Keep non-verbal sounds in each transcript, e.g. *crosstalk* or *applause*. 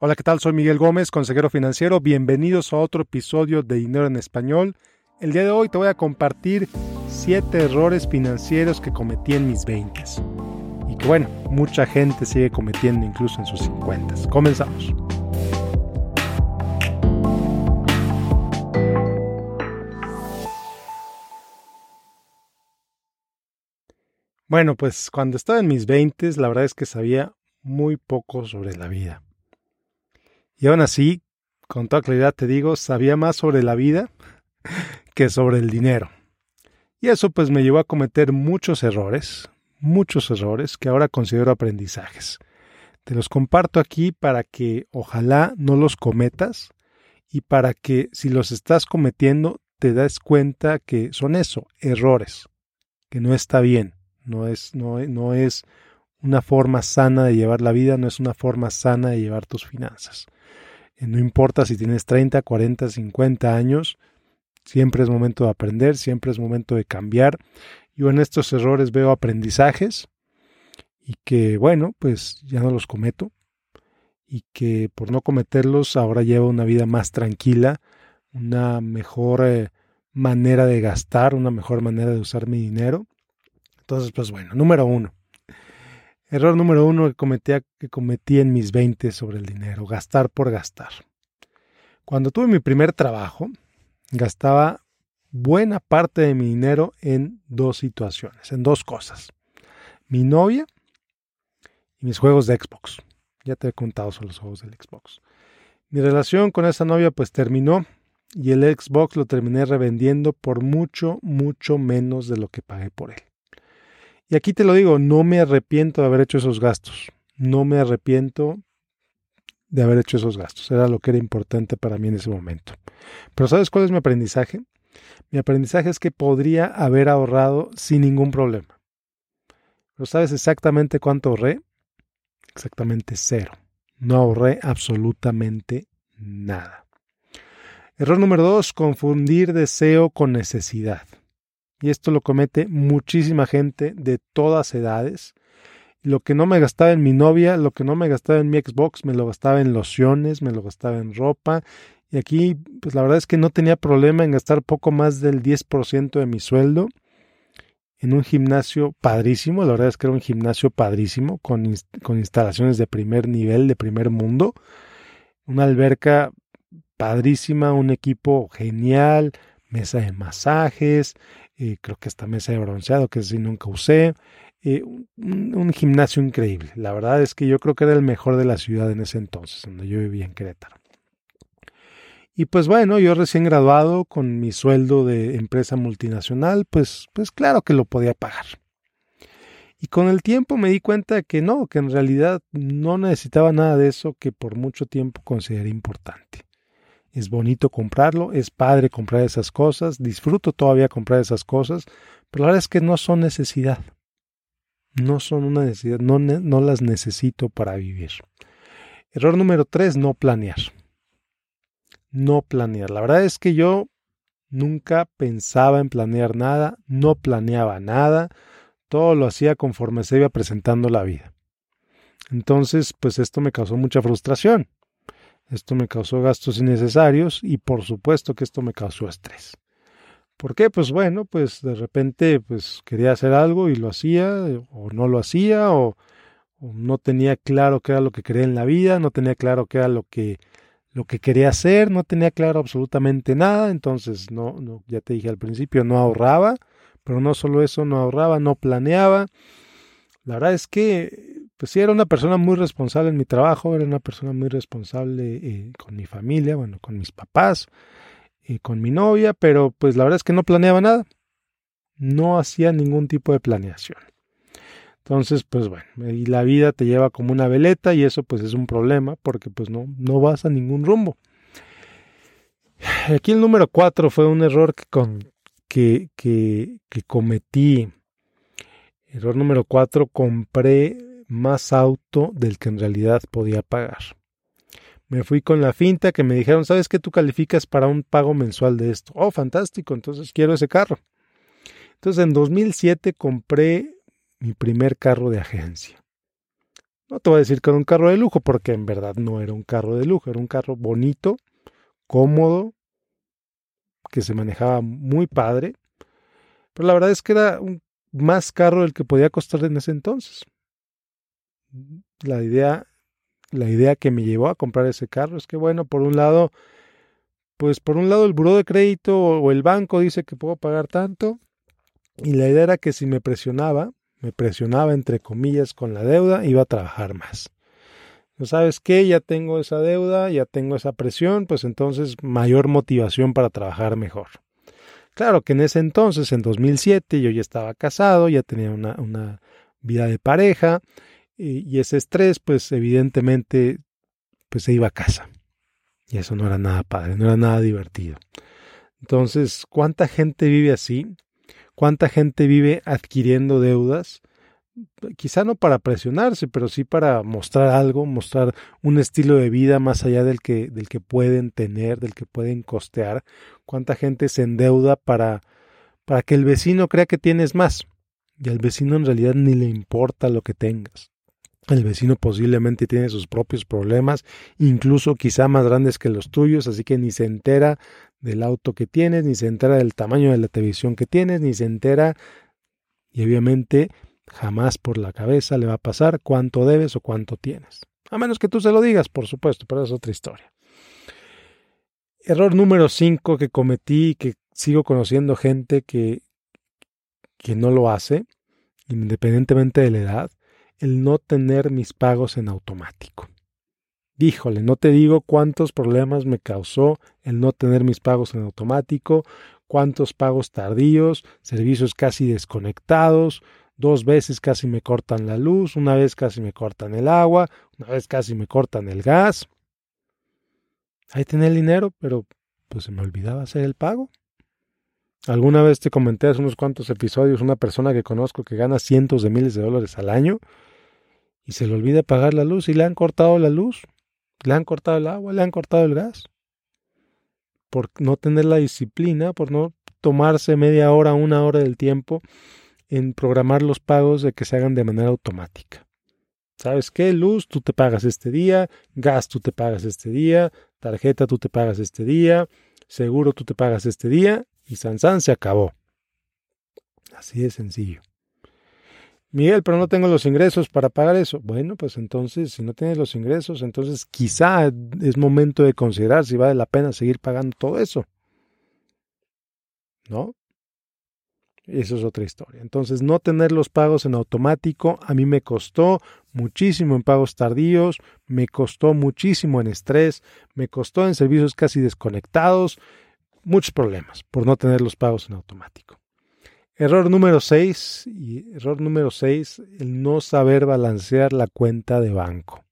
Hola, ¿qué tal? Soy Miguel Gómez, consejero financiero. Bienvenidos a otro episodio de Dinero en Español. El día de hoy te voy a compartir 7 errores financieros que cometí en mis 20 y que bueno, mucha gente sigue cometiendo incluso en sus 50. Comenzamos. Bueno, pues cuando estaba en mis 20 la verdad es que sabía muy poco sobre la vida. Y aún así, con toda claridad te digo, sabía más sobre la vida *laughs* que sobre el dinero. Y eso pues me llevó a cometer muchos errores, muchos errores que ahora considero aprendizajes. Te los comparto aquí para que ojalá no los cometas y para que si los estás cometiendo te des cuenta que son eso, errores, que no está bien, no es, no es una forma sana de llevar la vida, no es una forma sana de llevar tus finanzas. Eh, no importa si tienes 30, 40, 50 años, siempre es momento de aprender, siempre es momento de cambiar. Yo en estos errores veo aprendizajes y que, bueno, pues ya no los cometo y que por no cometerlos ahora llevo una vida más tranquila, una mejor eh, manera de gastar, una mejor manera de usar mi dinero. Entonces, pues bueno, número uno, Error número uno que cometí, que cometí en mis 20 sobre el dinero, gastar por gastar. Cuando tuve mi primer trabajo, gastaba buena parte de mi dinero en dos situaciones, en dos cosas. Mi novia y mis juegos de Xbox. Ya te he contado sobre los juegos del Xbox. Mi relación con esa novia pues terminó y el Xbox lo terminé revendiendo por mucho, mucho menos de lo que pagué por él. Y aquí te lo digo, no me arrepiento de haber hecho esos gastos. No me arrepiento de haber hecho esos gastos. Era lo que era importante para mí en ese momento. Pero ¿sabes cuál es mi aprendizaje? Mi aprendizaje es que podría haber ahorrado sin ningún problema. ¿Pero sabes exactamente cuánto ahorré? Exactamente cero. No ahorré absolutamente nada. Error número dos, confundir deseo con necesidad y esto lo comete muchísima gente de todas edades. Lo que no me gastaba en mi novia, lo que no me gastaba en mi Xbox, me lo gastaba en lociones, me lo gastaba en ropa. Y aquí, pues la verdad es que no tenía problema en gastar poco más del 10% de mi sueldo en un gimnasio padrísimo. La verdad es que era un gimnasio padrísimo, con, con instalaciones de primer nivel, de primer mundo. Una alberca padrísima, un equipo genial, mesa de masajes, eh, creo que esta mesa de bronceado, que sí nunca usé, eh, un, gimnasio increíble. La verdad es que yo creo que era el mejor de la ciudad en ese entonces, donde yo vivía en Querétaro. Y pues bueno, yo recién graduado con mi sueldo de empresa multinacional, pues, pues claro que lo podía pagar. Y con el tiempo me di cuenta que no, que en realidad no necesitaba nada de eso que por mucho tiempo consideré importante es bonito comprarlo, es padre comprar esas cosas, disfruto todavía comprar esas cosas, pero la verdad es que no son necesidad. No son una necesidad, no, no las necesito para vivir. Error número tres, no planear. No planear. La verdad es que yo nunca pensaba en planear nada, no planeaba nada, todo lo hacía conforme se iba presentando la vida. Entonces, pues esto me causó mucha frustración. Esto me causó gastos innecesarios y por supuesto que esto me causó estrés. ¿Por qué? Pues bueno, pues de repente pues quería hacer algo y lo hacía o no lo hacía o, no tenía claro qué era lo que quería en la vida, no tenía claro qué era lo que lo que quería hacer, no tenía claro absolutamente nada, entonces no, no ya te dije al principio, no ahorraba, pero no solo eso, no ahorraba, no planeaba. La verdad es que pues sí, era una persona muy responsable en mi trabajo, era una persona muy responsable eh, con mi familia, bueno, con mis papás, eh, con mi novia, pero pues la verdad es que no planeaba nada. No hacía ningún tipo de planeación. Entonces, pues bueno, y la vida te lleva como una veleta y eso pues es un problema porque pues no, no vas a ningún rumbo. Aquí el número cuatro fue un error que, con, que, que cometí. Error número cuatro, compré más auto del que en realidad podía pagar. Me fui con la finta que me dijeron, ¿sabes que tú calificas para un pago mensual de esto? Oh, fantástico, entonces quiero ese carro. Entonces en 2007 compré mi primer carro de agencia. No te voy a decir que era un carro de lujo, porque en verdad no era un carro de lujo, era un carro bonito, cómodo, que se manejaba muy padre, pero la verdad es que era un más caro del que podía costar en ese entonces. La idea, la idea que me llevó a comprar ese carro es que, bueno, por un lado, pues por un lado el buró de crédito o el banco dice que puedo pagar tanto, y la idea era que si me presionaba, me presionaba entre comillas con la deuda, iba a trabajar más. ¿No sabes qué? Ya tengo esa deuda, ya tengo esa presión, pues entonces mayor motivación para trabajar mejor. Claro que en ese entonces, en 2007, yo ya estaba casado, ya tenía una, una vida de pareja y, y, ese estrés, pues evidentemente, pues se iba a casa. Y eso no era nada padre, no era nada divertido. Entonces, ¿cuánta gente vive así? ¿Cuánta gente vive adquiriendo deudas? quizá no para presionarse, pero sí para mostrar algo, mostrar un estilo de vida más allá del que, del que pueden tener, del que pueden costear. Cuánta gente se endeuda para, para que el vecino crea que tienes más. Y al vecino en realidad ni le importa lo que tengas. El vecino posiblemente tiene sus propios problemas, incluso quizá más grandes que los tuyos, así que ni se entera del auto que tienes, ni se entera del tamaño de la televisión que tienes, ni se entera y obviamente Jamás por la cabeza le va a pasar cuánto debes o cuánto tienes. A menos que tú se lo digas, por supuesto, pero es otra historia. Error número 5 que cometí y que sigo conociendo gente que, que no lo hace, independientemente de la edad, el no tener mis pagos en automático. Híjole, no te digo cuántos problemas me causó el no tener mis pagos en automático, cuántos pagos tardíos, servicios casi desconectados, Dos veces casi me cortan la luz, una vez casi me cortan el agua, una vez casi me cortan el gas. Ahí tenía el dinero, pero pues se me olvidaba hacer el pago. Alguna vez te comenté hace unos cuantos episodios una persona que conozco que gana cientos de miles de dólares al año y se le olvida pagar la luz y le han cortado la luz, le han cortado el agua, le han cortado el gas. Por no tener la disciplina, por no tomarse media hora, una hora del tiempo en programar los pagos de que se hagan de manera automática. ¿Sabes qué? Luz, tú te pagas este día, gas, tú te pagas este día, tarjeta, tú te pagas este día, seguro, tú te pagas este día y Sansan se acabó. Así de sencillo. Miguel, pero no tengo los ingresos para pagar eso. Bueno, pues entonces, si no tienes los ingresos, entonces quizá es momento de considerar si vale la pena seguir pagando todo eso. ¿No? Eso es otra historia. Entonces, no tener los pagos en automático a mí me costó muchísimo en pagos tardíos, me costó muchísimo en estrés, me costó en servicios casi desconectados, muchos problemas por no tener los pagos en automático. Error número 6, y error número 6, el no saber balancear la cuenta de banco.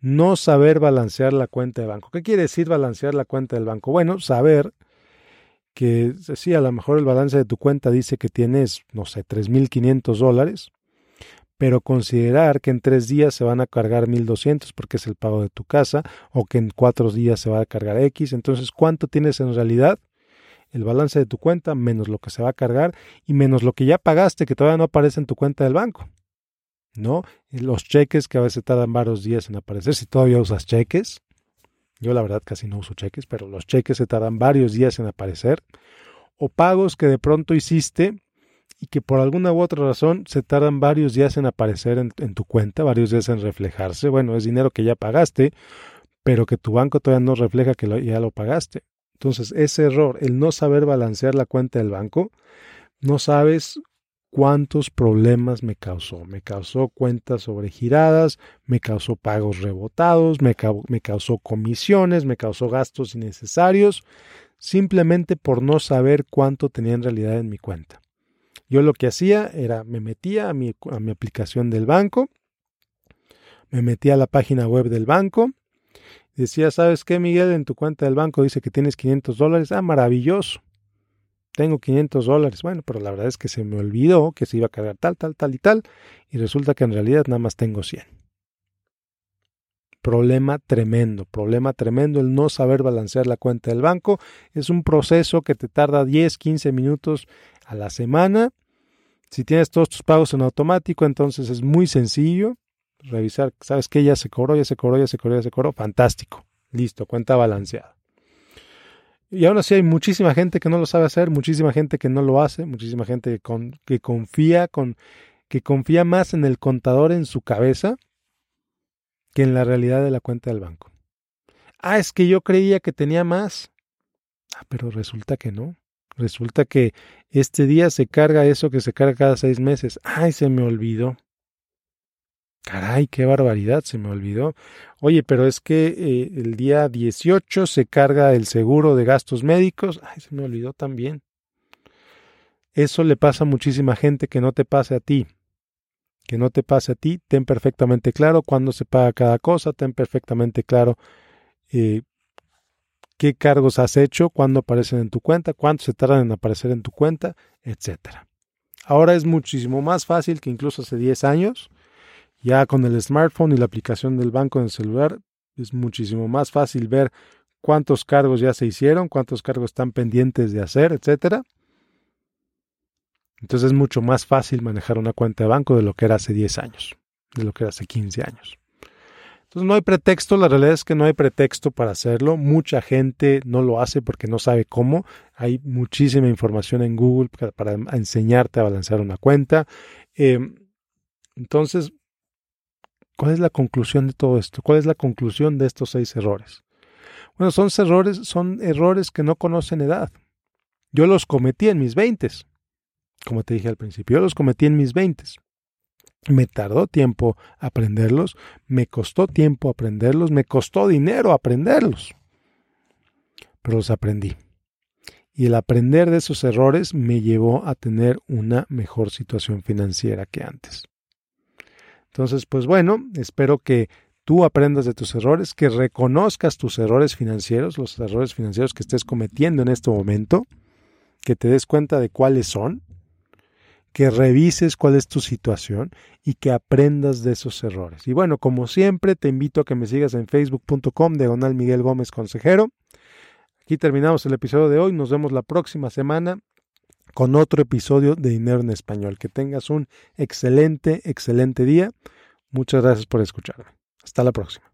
No saber balancear la cuenta de banco. ¿Qué quiere decir balancear la cuenta del banco? Bueno, saber que sí, a lo mejor el balance de tu cuenta dice que tienes, no sé, 3.500 dólares, pero considerar que en tres días se van a cargar 1.200 porque es el pago de tu casa, o que en cuatro días se va a cargar X, entonces, ¿cuánto tienes en realidad? El balance de tu cuenta menos lo que se va a cargar y menos lo que ya pagaste que todavía no aparece en tu cuenta del banco. ¿No? Los cheques que a veces tardan varios días en aparecer, si todavía usas cheques, yo la verdad casi no uso cheques, pero los cheques se tardan varios días en aparecer. O pagos que de pronto hiciste y que por alguna u otra razón se tardan varios días en aparecer en, tu cuenta, varios días en reflejarse. Bueno, es dinero que ya pagaste, pero que tu banco todavía no refleja que ya lo pagaste. Entonces, ese error, el no saber balancear la cuenta del banco, no sabes cuántos problemas me causó. Me causó cuentas sobregiradas, me causó pagos rebotados, me, causó comisiones, me causó gastos innecesarios, simplemente por no saber cuánto tenía en realidad en mi cuenta. Yo lo que hacía era, me metía a mi, a mi aplicación del banco, me metía a la página web del banco, decía, ¿sabes qué, Miguel? En tu cuenta del banco dice que tienes 500 dólares. Ah, maravilloso tengo 500 dólares. Bueno, pero la verdad es que se me olvidó que se iba a cargar tal, tal, tal y tal, y resulta que en realidad nada más tengo 100. Problema tremendo, problema tremendo el no saber balancear la cuenta del banco. Es un proceso que te tarda 10, 15 minutos a la semana. Si tienes todos tus pagos en automático, entonces es muy sencillo. Revisar, ¿sabes qué? Ya se cobró, ya se cobró, ya se cobró, ya se cobró. Fantástico. Listo, cuenta balanceada. Y aún así hay muchísima gente que no lo sabe hacer, muchísima gente que no lo hace, muchísima gente con, que confía con que confía más en el contador en su cabeza que en la realidad de la cuenta del banco. Ah, es que yo creía que tenía más. Ah, pero resulta que no. Resulta que este día se carga eso que se carga cada seis meses. Ay, se me olvidó. Caray, qué barbaridad, se me olvidó. Oye, pero es que eh, el día 18 se carga el seguro de gastos médicos. Ay, se me olvidó también. Eso le pasa a muchísima gente que no te pase a ti. Que no te pase a ti. Ten perfectamente claro cuándo se paga cada cosa. Ten perfectamente claro eh, qué cargos has hecho, cuándo aparecen en tu cuenta, cuánto se tardan en aparecer en tu cuenta, etc. Ahora es muchísimo más fácil que incluso hace 10 años ya con el smartphone y la aplicación del banco en el celular es muchísimo más fácil ver cuántos cargos ya se hicieron, cuántos cargos están pendientes de hacer, etcétera. Entonces es mucho más fácil manejar una cuenta de banco de lo que era hace 10 años, de lo que era hace 15 años. Entonces no hay pretexto, la realidad es que no hay pretexto para hacerlo. Mucha gente no lo hace porque no sabe cómo. Hay muchísima información en Google para, enseñarte a balancear una cuenta. Eh, entonces, ¿Cuál es la conclusión de todo esto? ¿Cuál es la conclusión de estos seis errores? Bueno, son errores, son errores que no conocen edad. Yo los cometí en mis veintes, como te dije al principio, yo los cometí en mis veintes. Me tardó tiempo aprenderlos, me costó tiempo aprenderlos, me costó dinero aprenderlos, pero los aprendí. Y el aprender de esos errores me llevó a tener una mejor situación financiera que antes. Entonces, pues bueno, espero que tú aprendas de tus errores, que reconozcas tus errores financieros, los errores financieros que estés cometiendo en este momento, que te des cuenta de cuáles son, que revises cuál es tu situación y que aprendas de esos errores. Y bueno, como siempre, te invito a que me sigas en facebook.com diagonal Miguel Gómez Consejero. Aquí terminamos el episodio de hoy. Nos vemos la próxima semana con otro episodio de Dinero en Español. Que tengas un excelente, excelente día. Muchas gracias por escucharme. Hasta la próxima.